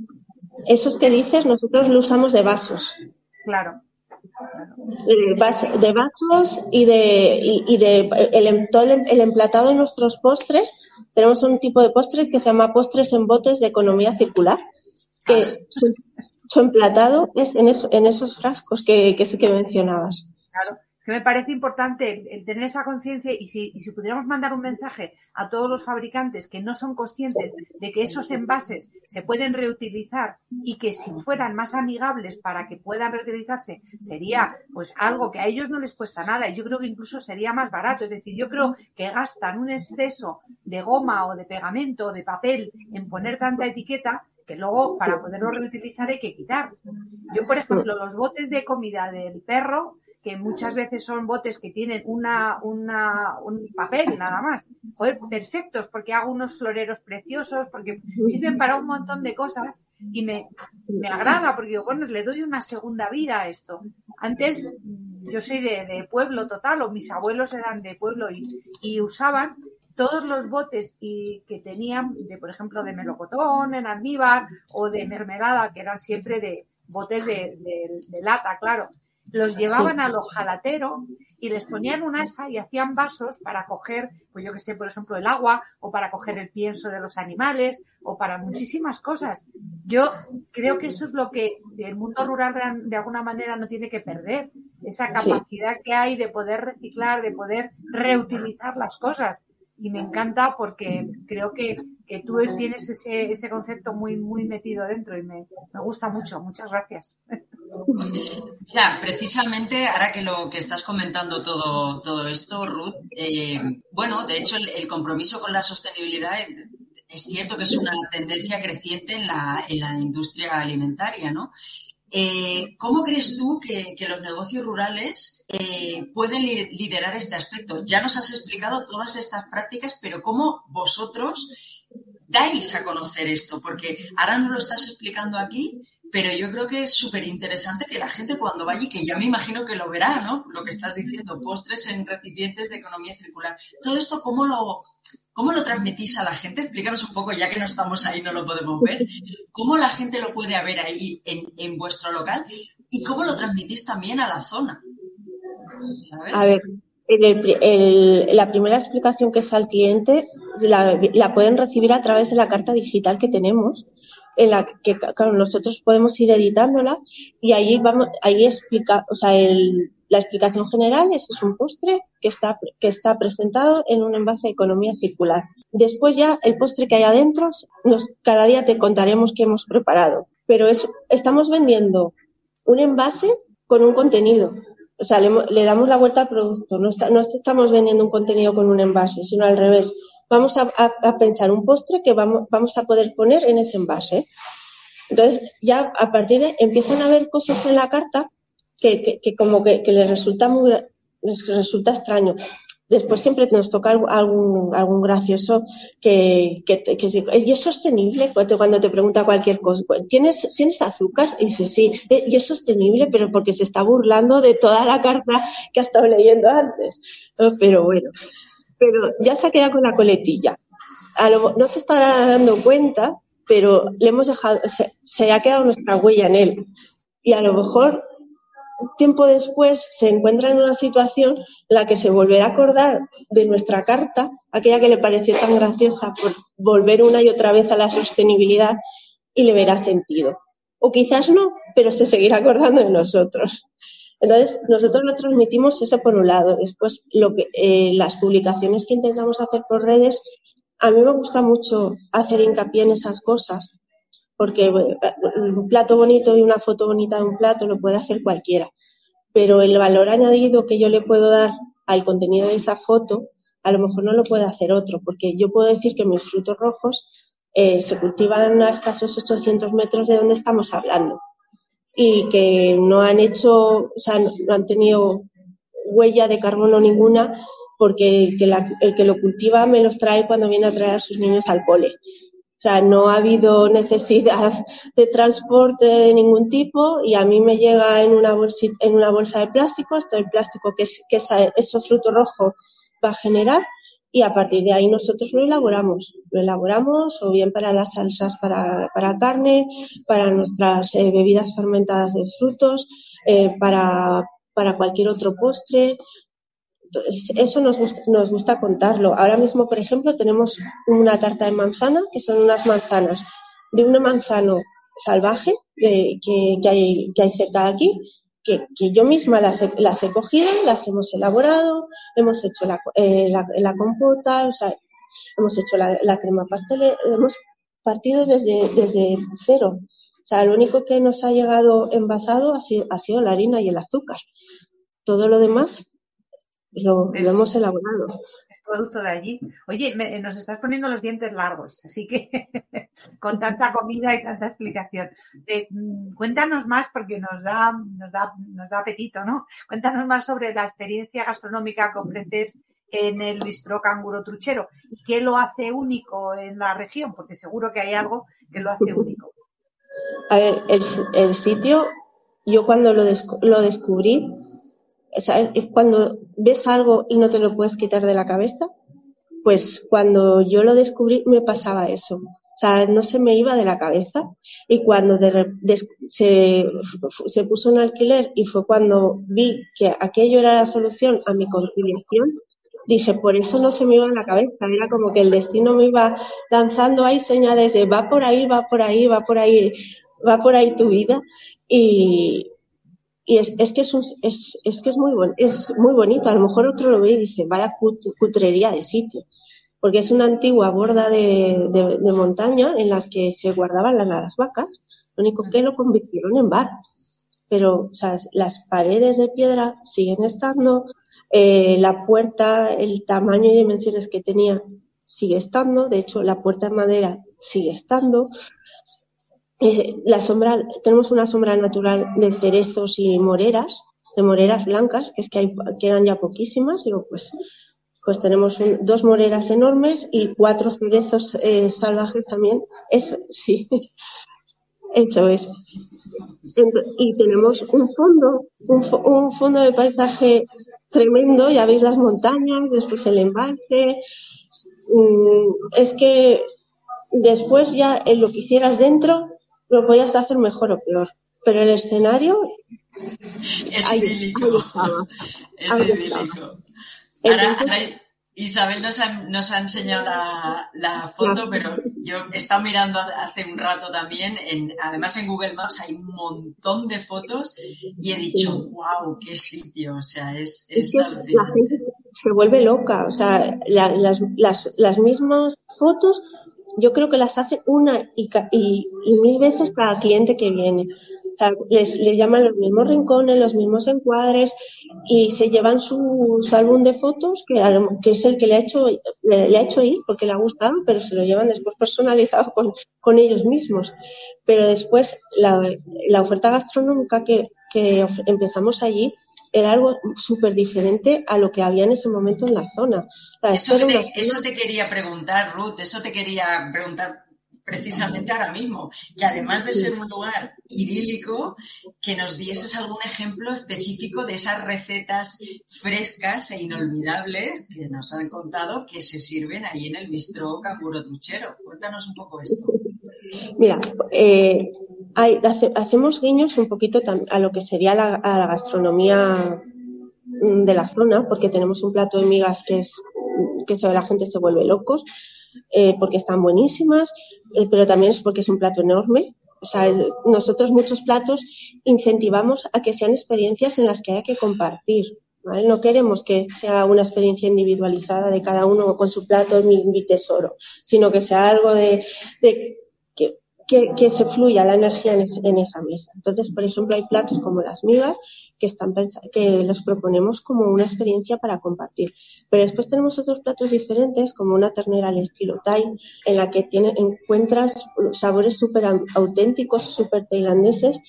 Esos que dices, nosotros lo usamos de vasos. Claro. De, vasos y de, y, de el, todo el, emplatado de nuestros postres. Tenemos un tipo de postres que se llama postres en botes de economía circular, que su, emplatado es en, eso, en esos frascos que, que, que mencionabas. Claro que me parece importante tener esa conciencia y si, y si pudiéramos mandar un mensaje a todos los fabricantes que no son conscientes de que esos envases se pueden reutilizar y que si fueran más amigables para que puedan reutilizarse sería pues algo que a ellos no les cuesta nada y yo creo que incluso sería más barato. Es decir, yo creo que gastan un exceso de goma o de pegamento o de papel en poner tanta etiqueta que luego para poderlo reutilizar hay que quitar. Yo, por ejemplo, los botes de comida del perro que muchas veces son botes que tienen una, una, un papel nada más. Joder, perfectos, porque hago unos floreros preciosos, porque sirven para un montón de cosas y me, me agrada, porque bueno, le doy una segunda vida a esto. Antes, yo soy de, de pueblo total, o mis abuelos eran de pueblo y, y usaban todos los botes y que tenían, de, por ejemplo, de melocotón en almíbar o de mermelada, que eran siempre de botes de, de lata, claro los llevaban al ojalatero y les ponían un asa y hacían vasos para coger, pues yo que sé, por ejemplo, el agua o para coger el pienso de los animales o para muchísimas cosas. Yo creo que eso es lo que el mundo rural de alguna manera no tiene que perder, esa capacidad que hay de poder reciclar, de poder reutilizar las cosas. Y me encanta porque creo que, que tú tienes ese, ese concepto muy, muy metido dentro y me, me gusta mucho. Muchas gracias. Mira, precisamente ahora que lo que estás comentando todo, todo esto, Ruth, eh, bueno, de hecho el, compromiso con la sostenibilidad es cierto que es una tendencia creciente en la, en la industria alimentaria, ¿no? Eh, ¿Cómo crees tú que, los negocios rurales eh, pueden liderar este aspecto? Ya nos has explicado todas estas prácticas, pero ¿cómo vosotros dais a conocer esto? Porque ahora no lo estás explicando aquí, pero yo creo que es súper interesante que la gente cuando vaya, y que ya me imagino que lo verá, ¿no? Lo que estás diciendo, postres en recipientes de economía circular. Todo esto, ¿cómo lo, cómo lo transmitís a la gente? Explícanos un poco, ya que no estamos ahí, no lo podemos ver. ¿Cómo la gente lo puede ver ahí en, vuestro local? ¿Y cómo lo transmitís también a la zona? ¿Sabes? A ver, la primera explicación que es al cliente la, pueden recibir a través de la carta digital que tenemos, en la que nosotros podemos ir editándola y ahí vamos, ahí explica, o sea, la explicación general es, es un postre que está, que está presentado en un envase de economía circular. Después ya el postre que hay adentro, cada día te contaremos qué hemos preparado. Pero es, estamos vendiendo un envase con un contenido. O sea, le, damos la vuelta al producto. No estamos vendiendo un contenido con un envase, sino al revés vamos a, pensar un postre que vamos, vamos a poder poner en ese envase. Entonces, ya a partir de empiezan a haber cosas en la carta que, que, como que, les resulta muy les resulta extraño. Después siempre nos toca algún, algún gracioso que, que, ¿y es sostenible? Cuando te pregunta cualquier cosa, ¿tienes, ¿tienes azúcar? Y dice, sí, eh, y es sostenible, pero porque se está burlando de toda la carta que ha estado leyendo antes. Pero bueno, pero ya se ha quedado con la coletilla. no se estará dando cuenta, pero le hemos dejado, se, ha quedado nuestra huella en él. Y a lo mejor tiempo después se encuentra en una situación en la que se volverá a acordar de nuestra carta, aquella que le pareció tan graciosa por volver una y otra vez a la sostenibilidad y le verá sentido. O quizás no, pero se seguirá acordando de nosotros. Entonces, nosotros lo transmitimos eso por un lado. Después, lo que, eh, las publicaciones que intentamos hacer por redes, a mí me gusta mucho hacer hincapié en esas cosas, porque un plato bonito y una foto bonita de un plato lo puede hacer cualquiera. Pero el valor añadido que yo le puedo dar al contenido de esa foto, a lo mejor no lo puede hacer otro, porque yo puedo decir que mis frutos rojos eh, se cultivan a escasos 800 metros de donde estamos hablando y que no han hecho, o sea, no han tenido huella de carbono ninguna porque el que, el que lo cultiva me los trae cuando viene a traer a sus niños al cole. O sea, no ha habido necesidad de transporte de ningún tipo y a mí me llega en una, bolsa, en una bolsa de plástico, esto el plástico que, es, que ese fruto rojo va a generar y a partir de ahí nosotros lo elaboramos. Lo elaboramos o bien para las salsas para, para carne, para nuestras eh, bebidas fermentadas de frutos, eh, para, para cualquier otro postre. Eso nos gusta, nos gusta contarlo. Ahora mismo, por ejemplo, tenemos una tarta de manzana, que son unas manzanas de un manzano salvaje que, que, hay, que hay cerca de aquí, que, yo misma las he, las he, cogido, las hemos elaborado, hemos hecho la, eh, la, compota, o sea, hemos hecho la, crema pastel, hemos partido desde, desde cero. O sea, lo único que nos ha llegado envasado ha sido, ha sido la harina y el azúcar. Todo lo demás lo, lo hemos elaborado producto de allí. Oye, nos estás poniendo los dientes largos, así que con tanta comida y tanta explicación. Mm, cuéntanos más porque nos da, nos da, nos da apetito, ¿no? Cuéntanos más sobre la experiencia gastronómica que ofreces en el bistro canguro truchero y qué lo hace único en la región, porque seguro que hay algo que lo hace único. A ver, el, sitio, yo cuando lo, lo descubrí, es cuando ves algo y no te lo puedes quitar de la cabeza, pues cuando yo lo descubrí me pasaba eso. O sea, no se me iba de la cabeza. Y cuando se, se puso en alquiler y fue cuando vi que aquello era la solución a mi conciliación, dije, por eso no se me iba de la cabeza. Era como que el destino me iba lanzando ahí señales de va por ahí, va por ahí, va por ahí, va por ahí tu vida. Y, y es, es que es, es, es, que es muy, bon, es muy bonito. A lo mejor otro lo ve y dice, vaya cutrería de sitio. Porque es una antigua borda de, de, montaña en las que se guardaban las, vacas. Lo único que lo convirtieron en bar. Pero, o sea, las paredes de piedra siguen estando, eh, la puerta, el tamaño y dimensiones que tenía sigue estando. De hecho, la puerta de madera sigue estando. La sombra, tenemos una sombra natural de cerezos y moreras, de moreras blancas, que es que hay, quedan ya poquísimas, digo, pues, pues tenemos dos moreras enormes y cuatro cerezos eh, salvajes también, eso sí, hecho es. Y tenemos un fondo, un, un fondo de paisaje tremendo, ya veis las montañas, después el embalse, mm, es que después ya en lo que hicieras dentro lo podías hacer mejor o peor. Pero el escenario. Es idílico. es idílico. Ahora, Isabel nos ha, nos ha enseñado la, la foto, pero yo he estado mirando hace un rato también, en, además en Google Maps hay un montón de fotos y he dicho, wow, qué sitio, o sea, es, es, alucinante. se vuelve loca, o sea, las, las, las mismas fotos yo creo que las hace una y, y, mil veces cada cliente que viene. O sea, les, les, llaman los mismos rincones, los mismos encuadres y se llevan su, álbum de fotos, que, que, es el que le ha, hecho, le, ha hecho ir porque le ha gustado, pero se lo llevan después personalizado con, con ellos mismos. Pero después la, la oferta gastronómica que, que empezamos allí era algo súper diferente a lo que había en ese momento en la zona. eso, te, eso te quería preguntar, Ruth, eso te quería preguntar precisamente ahora mismo. Y además de ser un lugar idílico, que nos dieses algún ejemplo específico de esas recetas frescas e inolvidables que nos han contado que se sirven ahí en el bistró Canguro Truchero. Cuéntanos un poco esto. Mira, eh, hacemos guiños un poquito a lo que sería la, gastronomía mm, de la zona, porque tenemos un plato de migas que es que la gente se vuelve locos, eh, porque están buenísimas, eh, pero también es porque es un plato enorme, O sea, nosotros muchos platos incentivamos a que sean experiencias en las que haya que compartir. No queremos que sea una experiencia individualizada de cada uno con su plato, mi, mi tesoro, sino que sea algo de que, que, se fluya la energía en, es, en, esa mesa. Entonces, por ejemplo, hay platos como las migas que están que los proponemos como una experiencia para compartir. Pero después tenemos otros platos diferentes, como una ternera al estilo Thai, en la que tiene, encuentras sabores súper auténticos, súper tailandeses,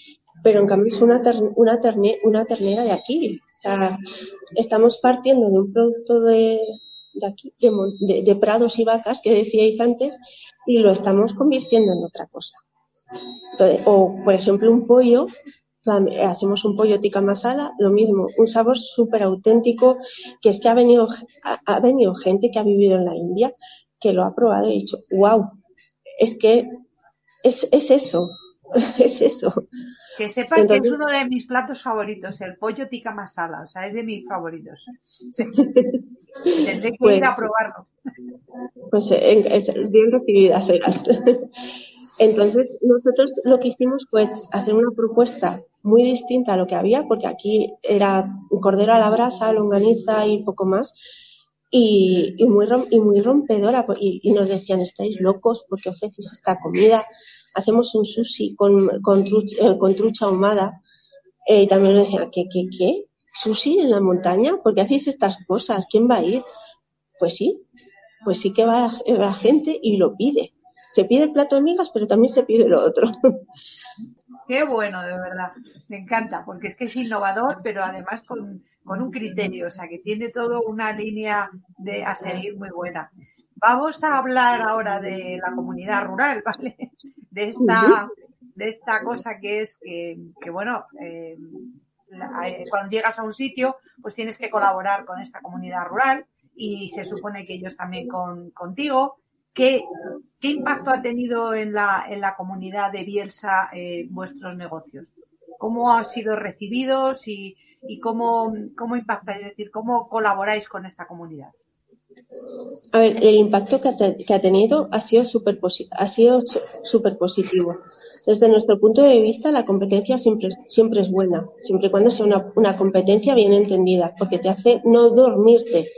pero en cambio es una, terne, una, terne, una ternera de aquí. O sea, estamos partiendo de un producto de, de aquí, de, de, de, prados y vacas que decíais antes, y lo estamos convirtiendo en otra cosa. Entonces, o, por ejemplo, un pollo, hacemos un pollo tikka masala, lo mismo, un sabor súper auténtico, que es que ha venido, ha, ha, venido gente que ha vivido en la India, que lo ha probado y ha dicho, wow, es que es, es eso, es eso. Que sepas Entonces, que es uno de mis platos favoritos, el pollo tikka masala, o sea, es de mis favoritos. Sí. Tendré que pues, ir a probarlo. Pues es bien recibida serás. Entonces, nosotros lo que hicimos fue hacer una propuesta muy distinta a lo que había, porque aquí era cordero a la brasa, longaniza y poco más, y, y muy, y muy rompedora. Y, y, nos decían, estáis locos porque ofrecéis esta comida. Hacemos un sushi con, con, trucha, eh, con trucha ahumada. Eh, y también nos decían, ¿qué, qué, qué? ¿Sushi en la montaña? ¿Por qué hacéis estas cosas? ¿Quién va a ir? Pues sí, pues sí que va la gente y lo pide. Se pide el plato de migas, pero también se pide lo otro. Qué bueno, de verdad. Me encanta, porque es que es innovador, pero además con, con un criterio, o sea, que tiene todo una línea de, a seguir muy buena. Vamos a hablar ahora de la comunidad rural, ¿vale? De esta, de esta cosa que es que, que bueno, eh, cuando llegas a un sitio, pues tienes que colaborar con esta comunidad rural y se supone que ellos también con, contigo. ¿Qué, ¿Qué, impacto ha tenido en la, en la comunidad de Bielsa eh, vuestros negocios? ¿Cómo han sido recibidos y, y cómo, cómo impacta? Es decir, ¿cómo colaboráis con esta comunidad? A ver, el impacto que ha, tenido ha sido súper positivo. Desde nuestro punto de vista, la competencia siempre, es buena, siempre y cuando sea una, competencia bien entendida, porque te hace no dormirte,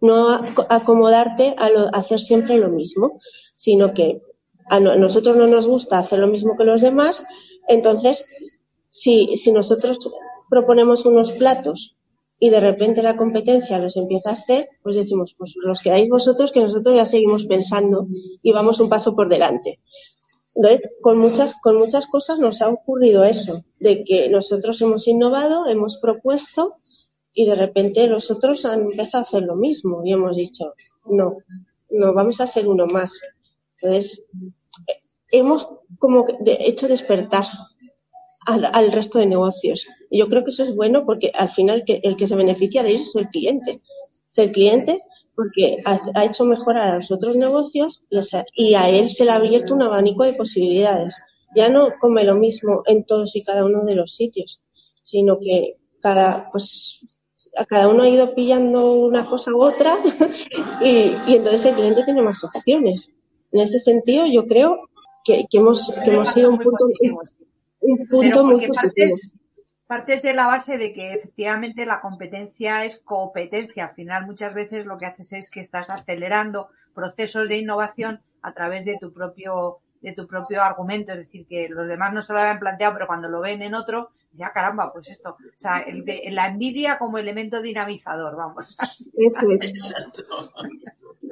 no acomodarte a, hacer siempre lo mismo, sino que a, no, a, nosotros no nos gusta hacer lo mismo que los demás, entonces si nosotros proponemos unos platos y de repente la competencia los empieza a hacer, pues decimos, pues los quedáis vosotros que nosotros ya seguimos pensando y vamos un paso por delante. Entonces, con muchas, con muchas cosas nos ha ocurrido eso, de que nosotros hemos innovado, hemos propuesto y de repente los otros han empezado a hacer lo mismo y hemos dicho, no, no, vamos a hacer uno más. Entonces, hemos como hecho despertar al, al, resto de negocios. Y yo creo que eso es bueno porque al final que, el que se beneficia de ellos es el cliente. Es el cliente porque ha, ha hecho mejorar a los otros negocios y a él se le ha abierto un abanico de posibilidades. Ya no come lo mismo en todos y cada uno de los sitios, sino que cada, pues, a cada uno ha ido pillando una cosa u otra y, y, entonces el cliente tiene más opciones. En ese sentido, yo creo que, que hemos, que hemos sido un punto, un punto muy. Partes, partes de la base de que efectivamente la competencia es competencia. Al final, muchas veces lo que haces es que estás acelerando procesos de innovación a través de tu propio de tu propio argumento, es decir, que los demás no se lo habían planteado, pero cuando lo ven en otro, ya caramba, pues esto, o sea, el de, la envidia como elemento dinamizador, vamos. Exacto.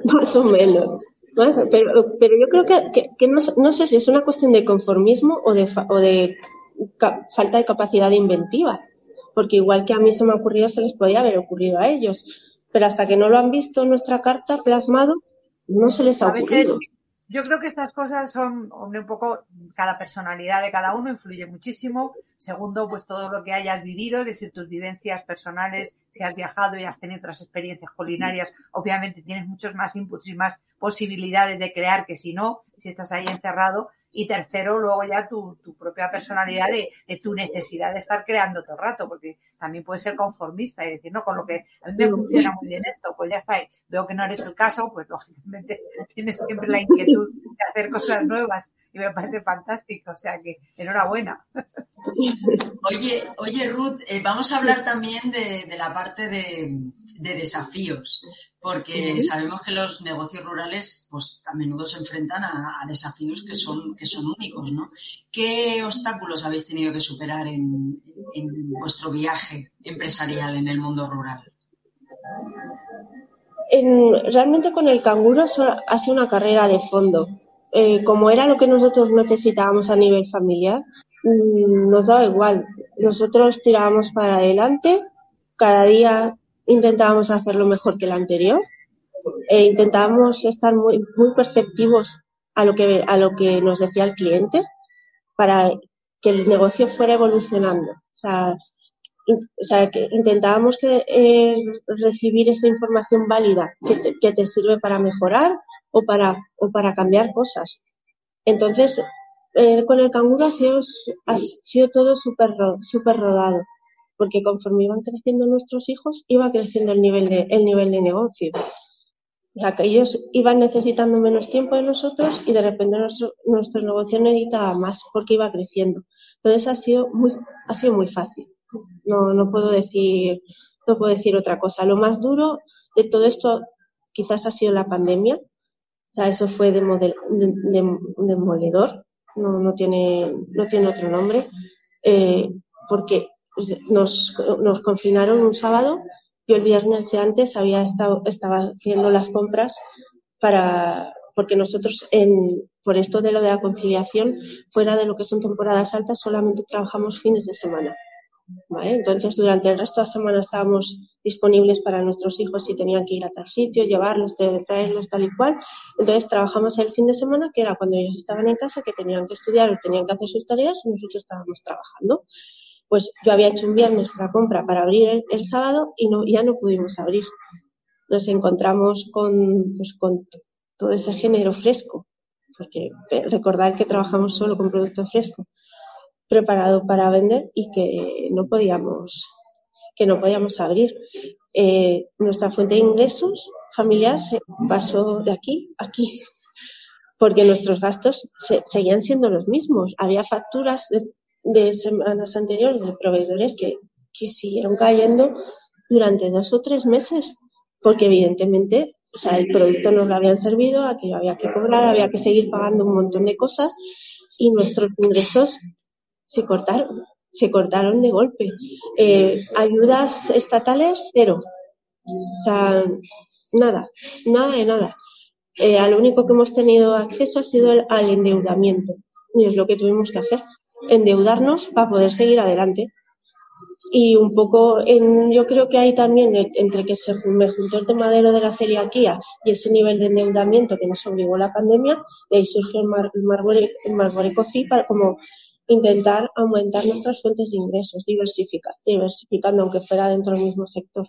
Más o menos. Pero, pero yo creo que, que, que no, no, sé si es una cuestión de conformismo o de, o de ca, falta de capacidad inventiva, porque igual que a mí se me ha ocurrido, se les podría haber ocurrido a ellos, pero hasta que no lo han visto en nuestra carta plasmado, no se les ha ocurrido. Veces, yo creo que estas cosas son un poco, cada personalidad de cada uno influye muchísimo. Segundo, pues todo lo que hayas vivido, es decir, tus vivencias personales, si has viajado y has tenido otras experiencias culinarias, obviamente tienes muchos más inputs y más posibilidades de crear que si no. si estás ahí encerrado. Y tercero, luego ya tu, tu propia personalidad de, de, tu necesidad de estar creando todo el rato, porque también puedes ser conformista y decir, no, con lo que a mí me funciona muy bien esto, pues ya está. Veo que no eres el caso, pues lógicamente tienes siempre la inquietud de hacer cosas nuevas y me parece fantástico. O sea que enhorabuena. Oye, oye Ruth, eh, vamos a hablar también de, de la parte de, de desafíos porque sabemos que los negocios rurales pues a menudo se enfrentan a, a, desafíos que son, que son únicos, ¿no? ¿Qué obstáculos habéis tenido que superar en, en vuestro viaje empresarial en el mundo rural? En, realmente con el canguro ha sido una carrera de fondo. Eh, como era lo que nosotros necesitábamos a nivel familiar, mmm, nos daba igual. Nosotros tirábamos para adelante, cada día intentábamos hacerlo mejor que el anterior e intentábamos estar muy, muy perceptivos a lo que a lo que nos decía el cliente para que el negocio fuera evolucionando. O sea, o sea que intentábamos que, eh, recibir esa información válida que te, que te, sirve para mejorar o para, o para cambiar cosas. Entonces, eh, con el canguro ha sido, ha sido todo súper super rodado porque conforme iban creciendo nuestros hijos, iba creciendo el nivel de, el nivel de negocio. O que ellos iban necesitando menos tiempo de nosotros y de repente nuestro, nuestro negocio necesitaba más porque iba creciendo. Entonces ha sido muy, ha sido muy fácil. No, no puedo decir, no puedo decir otra cosa. Lo más duro de todo esto quizás ha sido la pandemia. O sea, eso fue de, demoledor. No, no tiene, no tiene otro nombre. Eh, porque nos, nos confinaron un sábado. Yo el viernes de antes había estado, estaba haciendo las compras para, porque nosotros en, por esto de lo de la conciliación, fuera de lo que son temporadas altas, solamente trabajamos fines de semana. Entonces, durante el resto de la semana estábamos disponibles para nuestros hijos si tenían que ir a tal sitio, llevarlos, traerlos tal y cual. Entonces, trabajamos el fin de semana, que era cuando ellos estaban en casa, que tenían que estudiar o tenían que hacer sus tareas, y nosotros estábamos trabajando pues yo había hecho un viernes la compra para abrir el, sábado y no, ya no pudimos abrir. Nos encontramos con, pues, con todo ese género fresco, porque recordar que trabajamos solo con producto fresco, preparado para vender y que no podíamos, que no podíamos abrir. Eh, nuestra fuente de ingresos familiar se pasó de aquí a aquí, porque nuestros gastos se, seguían siendo los mismos. Había facturas de, de semanas anteriores de proveedores que, que siguieron cayendo durante dos o tres meses, porque evidentemente o sea, el producto no lo habían servido, aquello había que cobrar, había que seguir pagando un montón de cosas y nuestros ingresos se cortaron, se cortaron de golpe. Eh, ayudas estatales, cero. O sea, nada, nada de nada. Eh, al único que hemos tenido acceso ha sido el, al endeudamiento y es lo que tuvimos que hacer endeudarnos para poder seguir adelante. Y un poco, en, yo creo que hay también, entre que se me juntó el tema de lo de la celiaquía y ese nivel de endeudamiento que nos obligó la pandemia, de ahí surgió el, Mar, el, Marbury, el Marbury Coffee para como intentar aumentar nuestras fuentes de ingresos, diversificar, diversificando, aunque fuera dentro del mismo sector.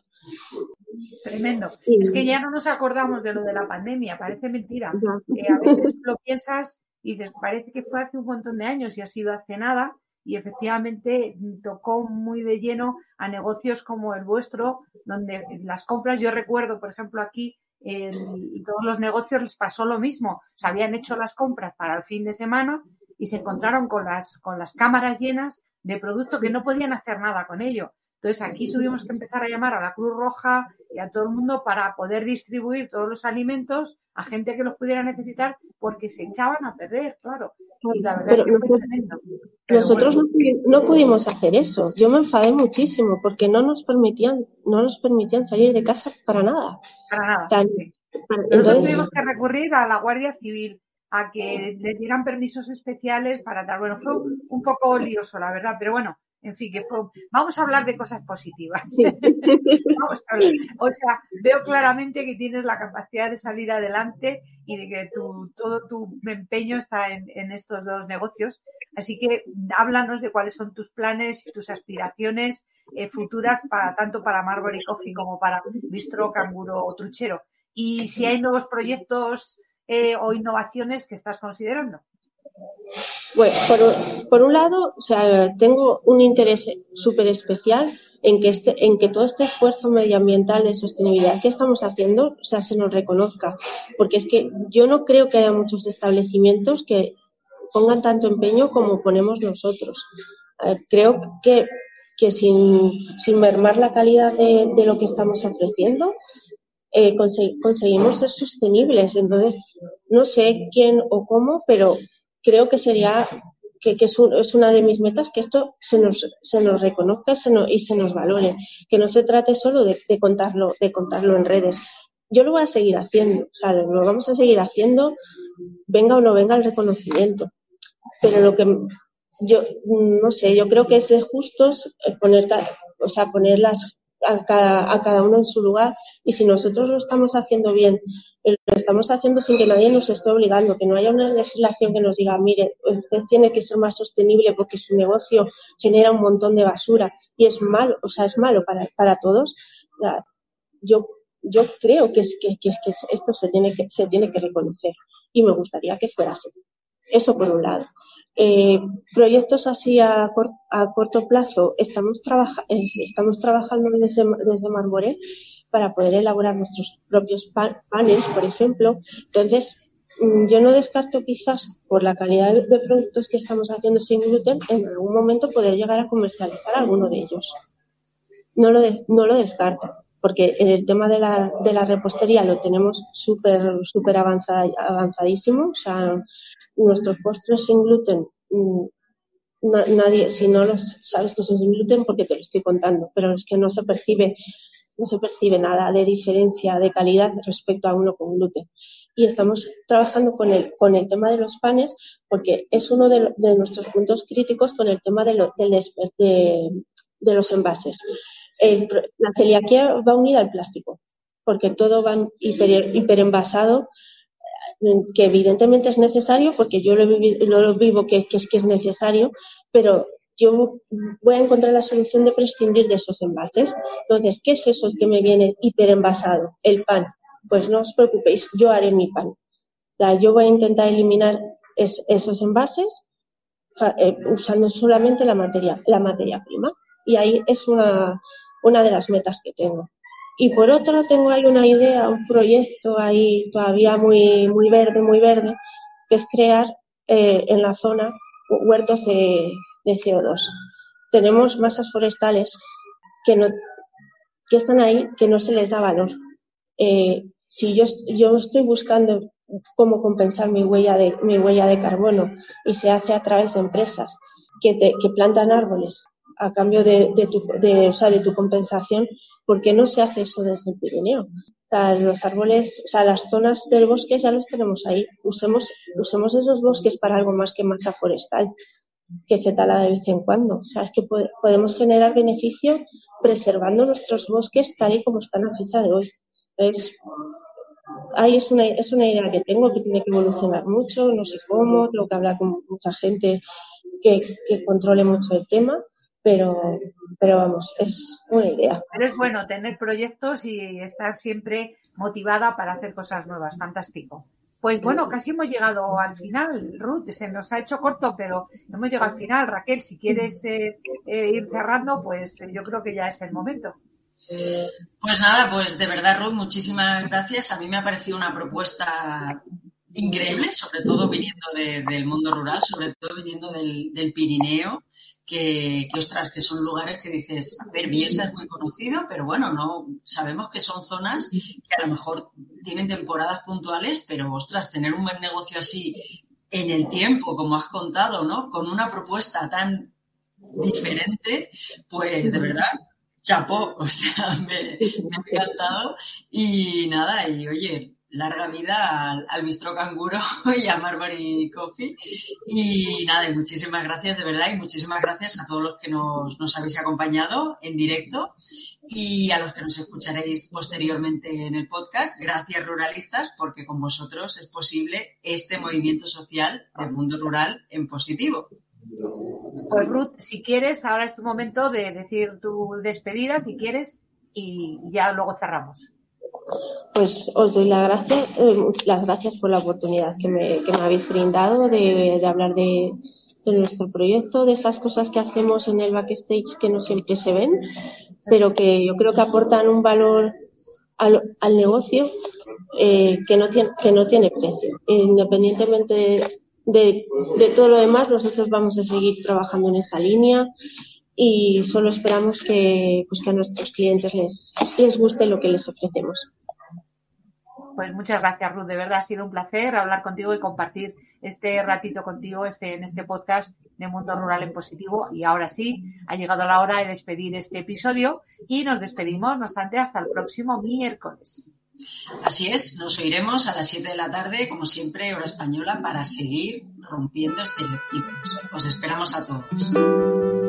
Tremendo. Sí. Es que ya no nos acordamos de lo de la pandemia, parece mentira. Eh, a veces lo piensas y dices, parece que fue hace un montón de años y ha sido hace nada y efectivamente tocó muy de lleno a negocios como el vuestro, donde las compras, yo recuerdo, por ejemplo, aquí en todos los negocios les pasó lo mismo, se habían hecho las compras para el fin de semana y se encontraron con las, con las cámaras llenas de producto que no podían hacer nada con ello. Entonces aquí tuvimos que empezar a llamar a la Cruz Roja y a todo el mundo para poder distribuir todos los alimentos a gente que los pudiera necesitar porque se echaban a perder, claro. Y la verdad Pero es que nosotros, fue tremendo. Pero nosotros bueno. no, no, pudimos hacer eso. Yo me enfadé muchísimo porque no nos permitían, no nos permitían salir de casa para nada. Para nada. O sea, sí. Entonces, Nosotros tuvimos que recurrir a la Guardia Civil a que les dieran permisos especiales para tal. Bueno, fue un poco lioso, la verdad, pero bueno, en fin, que fue... vamos a hablar de cosas positivas. Sí. vamos a hablar. O sea, veo claramente que tienes la capacidad de salir adelante y de que tu, todo tu empeño está en, en, estos dos negocios. Así que háblanos de cuáles son tus planes y tus aspiraciones eh, futuras para tanto para Marbury Coffee como para Bistro, Canguro o Truchero. Y si hay nuevos proyectos eh, o innovaciones que estás considerando? Bueno, por, un lado, o sea, tengo un interés súper especial en que, este, en que todo este esfuerzo medioambiental de sostenibilidad que estamos haciendo, o sea, se nos reconozca. Porque es que yo no creo que haya muchos establecimientos que pongan tanto empeño como ponemos nosotros. Eh, creo que, que sin, sin mermar la calidad de, de lo que estamos ofreciendo, eh, conseguimos ser sostenibles. Entonces, no sé quién o cómo, pero creo que sería que, que es, un, es, una de mis metas que esto se nos, se nos reconozca se nos, y se nos valore, que no se trate solo de, de, contarlo, de contarlo en redes. Yo lo voy a seguir haciendo, o sea, lo vamos a seguir haciendo, venga o no venga el reconocimiento. Pero lo que yo no sé, yo creo que es de justos poner, o sea, poner las, a, cada, a cada uno en su lugar y si nosotros lo estamos haciendo bien, lo estamos haciendo sin que nadie nos esté obligando, que no haya una legislación que nos diga, mire, usted tiene que ser más sostenible porque su negocio genera un montón de basura y es malo, o sea, es malo para, para todos. Yo, yo creo que, es, que, que, que esto se tiene que, se tiene que reconocer y me gustaría que fuera así. Eso por un lado. Eh, proyectos así a, cor a, corto plazo, estamos, trabaja eh, estamos trabajando desde, desde Marboré para poder elaborar nuestros propios pan panes, por ejemplo. Entonces, mm, yo no descarto quizás por la calidad de productos que estamos haciendo sin gluten, en algún momento poder llegar a comercializar alguno de ellos. No lo, de, no lo descarto, porque en el tema de la, de la repostería lo tenemos súper, avanzada, avanzadísimo. O sea, nuestros postres sin gluten, mm, nadie, si no los sabes que son sin gluten, porque te lo estoy contando, pero es que no se percibe, no se percibe nada de diferencia de calidad respecto a uno con gluten. Y estamos trabajando con el, con el tema de los panes, porque es uno de, de nuestros puntos críticos con el tema de, lo, del de, de los envases. El, la celiaquía va unida al plástico, porque todo va hiper, hiperenvasado que evidentemente es necesario, porque yo lo, vivido, lo vivo que, es que es necesario, pero yo voy a encontrar la solución de prescindir de esos envases. Entonces, ¿qué es eso que me viene hiperenvasado? El pan. Pues no os preocupéis, yo haré mi pan. O yo voy a intentar eliminar es, esos envases eh, usando solamente la materia, la materia prima. Y ahí es una, una de las metas que tengo. Y por otro tengo ahí una idea, un proyecto ahí todavía muy, muy verde, muy verde, que es crear eh, en la zona huertos de, de, CO2. Tenemos masas forestales que, no, que están ahí, que no se les da valor. Eh, si yo, yo estoy buscando cómo compensar mi huella de, mi huella de carbono y se hace a través de empresas que, te, que plantan árboles a cambio de, de, tu, de, o sea, de tu compensación, ¿por qué no se hace eso desde el Pirineo? O los árboles, o sea, las zonas del bosque ya los tenemos ahí. Usemos, usemos esos bosques para algo más que masa forestal, que se tala de vez en cuando. O sea, es que podemos generar beneficio preservando nuestros bosques tal y como están a fecha de hoy. Entonces, ahí es una, es una idea que tengo que tiene que evolucionar mucho, no sé cómo, tengo que hablar con mucha gente que, que controle mucho el tema, pero, pero vamos, es una idea. Pero es bueno tener proyectos y estar siempre motivada para hacer cosas nuevas. Fantástico. Pues bueno, casi hemos llegado al final, Ruth. Se nos ha hecho corto, pero hemos llegado al final. Raquel, si quieres eh, eh, ir cerrando, pues yo creo que ya es el momento. Pues nada, pues de verdad, Ruth, muchísimas gracias. A mí me ha parecido una propuesta increíble, sobre todo viniendo de, del mundo rural, sobre todo viniendo del, del Pirineo que, que, ostras, que son lugares que dices, a ver, Bielsa es muy conocido, pero bueno, no sabemos que son zonas que a lo mejor tienen temporadas puntuales, pero ostras, tener un buen negocio así en el tiempo, como has contado, ¿no? Con una propuesta tan diferente, pues de verdad, chapó, o sea, me, me ha encantado. Y nada, y oye, larga vida al, al Bistro Canguro y a Marbury Coffee. Y nada, muchísimas gracias de verdad y muchísimas gracias a todos los que nos, habéis acompañado en directo y a los que nos escucharéis posteriormente en el podcast. Gracias ruralistas porque con vosotros es posible este movimiento social del mundo rural en positivo. Pues Ruth, si quieres, ahora es tu momento de decir tu despedida, si quieres, y ya luego cerramos. Pues os doy la gracia, eh, las gracias por la oportunidad que me, habéis brindado de, hablar de, nuestro proyecto, de esas cosas que hacemos en el backstage que no siempre se ven, pero que yo creo que aportan un valor al, al negocio eh, que, no tiene, que no tiene precio. Independientemente de, de, todo lo demás, nosotros vamos a seguir trabajando en esa línea y solo esperamos que, pues que a nuestros clientes les, les guste lo que les ofrecemos. Pues muchas gracias, Ruth. De verdad ha sido un placer hablar contigo y compartir este ratito contigo este, en este podcast de Mundo Rural en Positivo. Y ahora sí, ha llegado la hora de despedir este episodio y nos despedimos, no obstante, hasta el próximo miércoles. Así es, nos oiremos a las 7 de la tarde, como siempre, hora española, para seguir rompiendo estereotipos. Os esperamos a todos.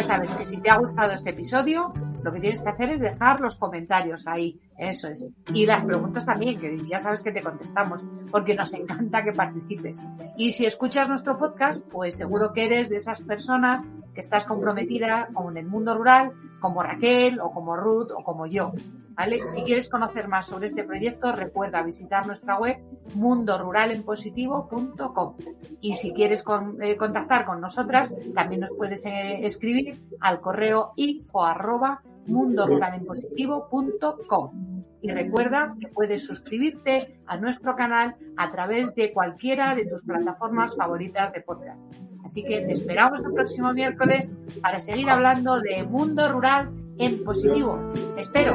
Ya sabes que si te ha gustado este episodio, lo que tienes que hacer es dejar los comentarios ahí, eso es. Y las preguntas también, que ya sabes que te contestamos, porque nos encanta que participes. Y si escuchas nuestro podcast, pues seguro que eres de esas personas que estás comprometida con el mundo rural, como Raquel, o como Ruth, o como yo. Si quieres conocer más sobre este proyecto, recuerda visitar nuestra web mundoruralenpositivo.com. Y si quieres eh, contactar con nosotras, también nos puedes eh, escribir al correo info arroba. Y recuerda que puedes suscribirte a nuestro canal a través de cualquiera de tus plataformas favoritas de podcast. Así que te esperamos el próximo miércoles para seguir hablando de mundo rural en positivo. Espero.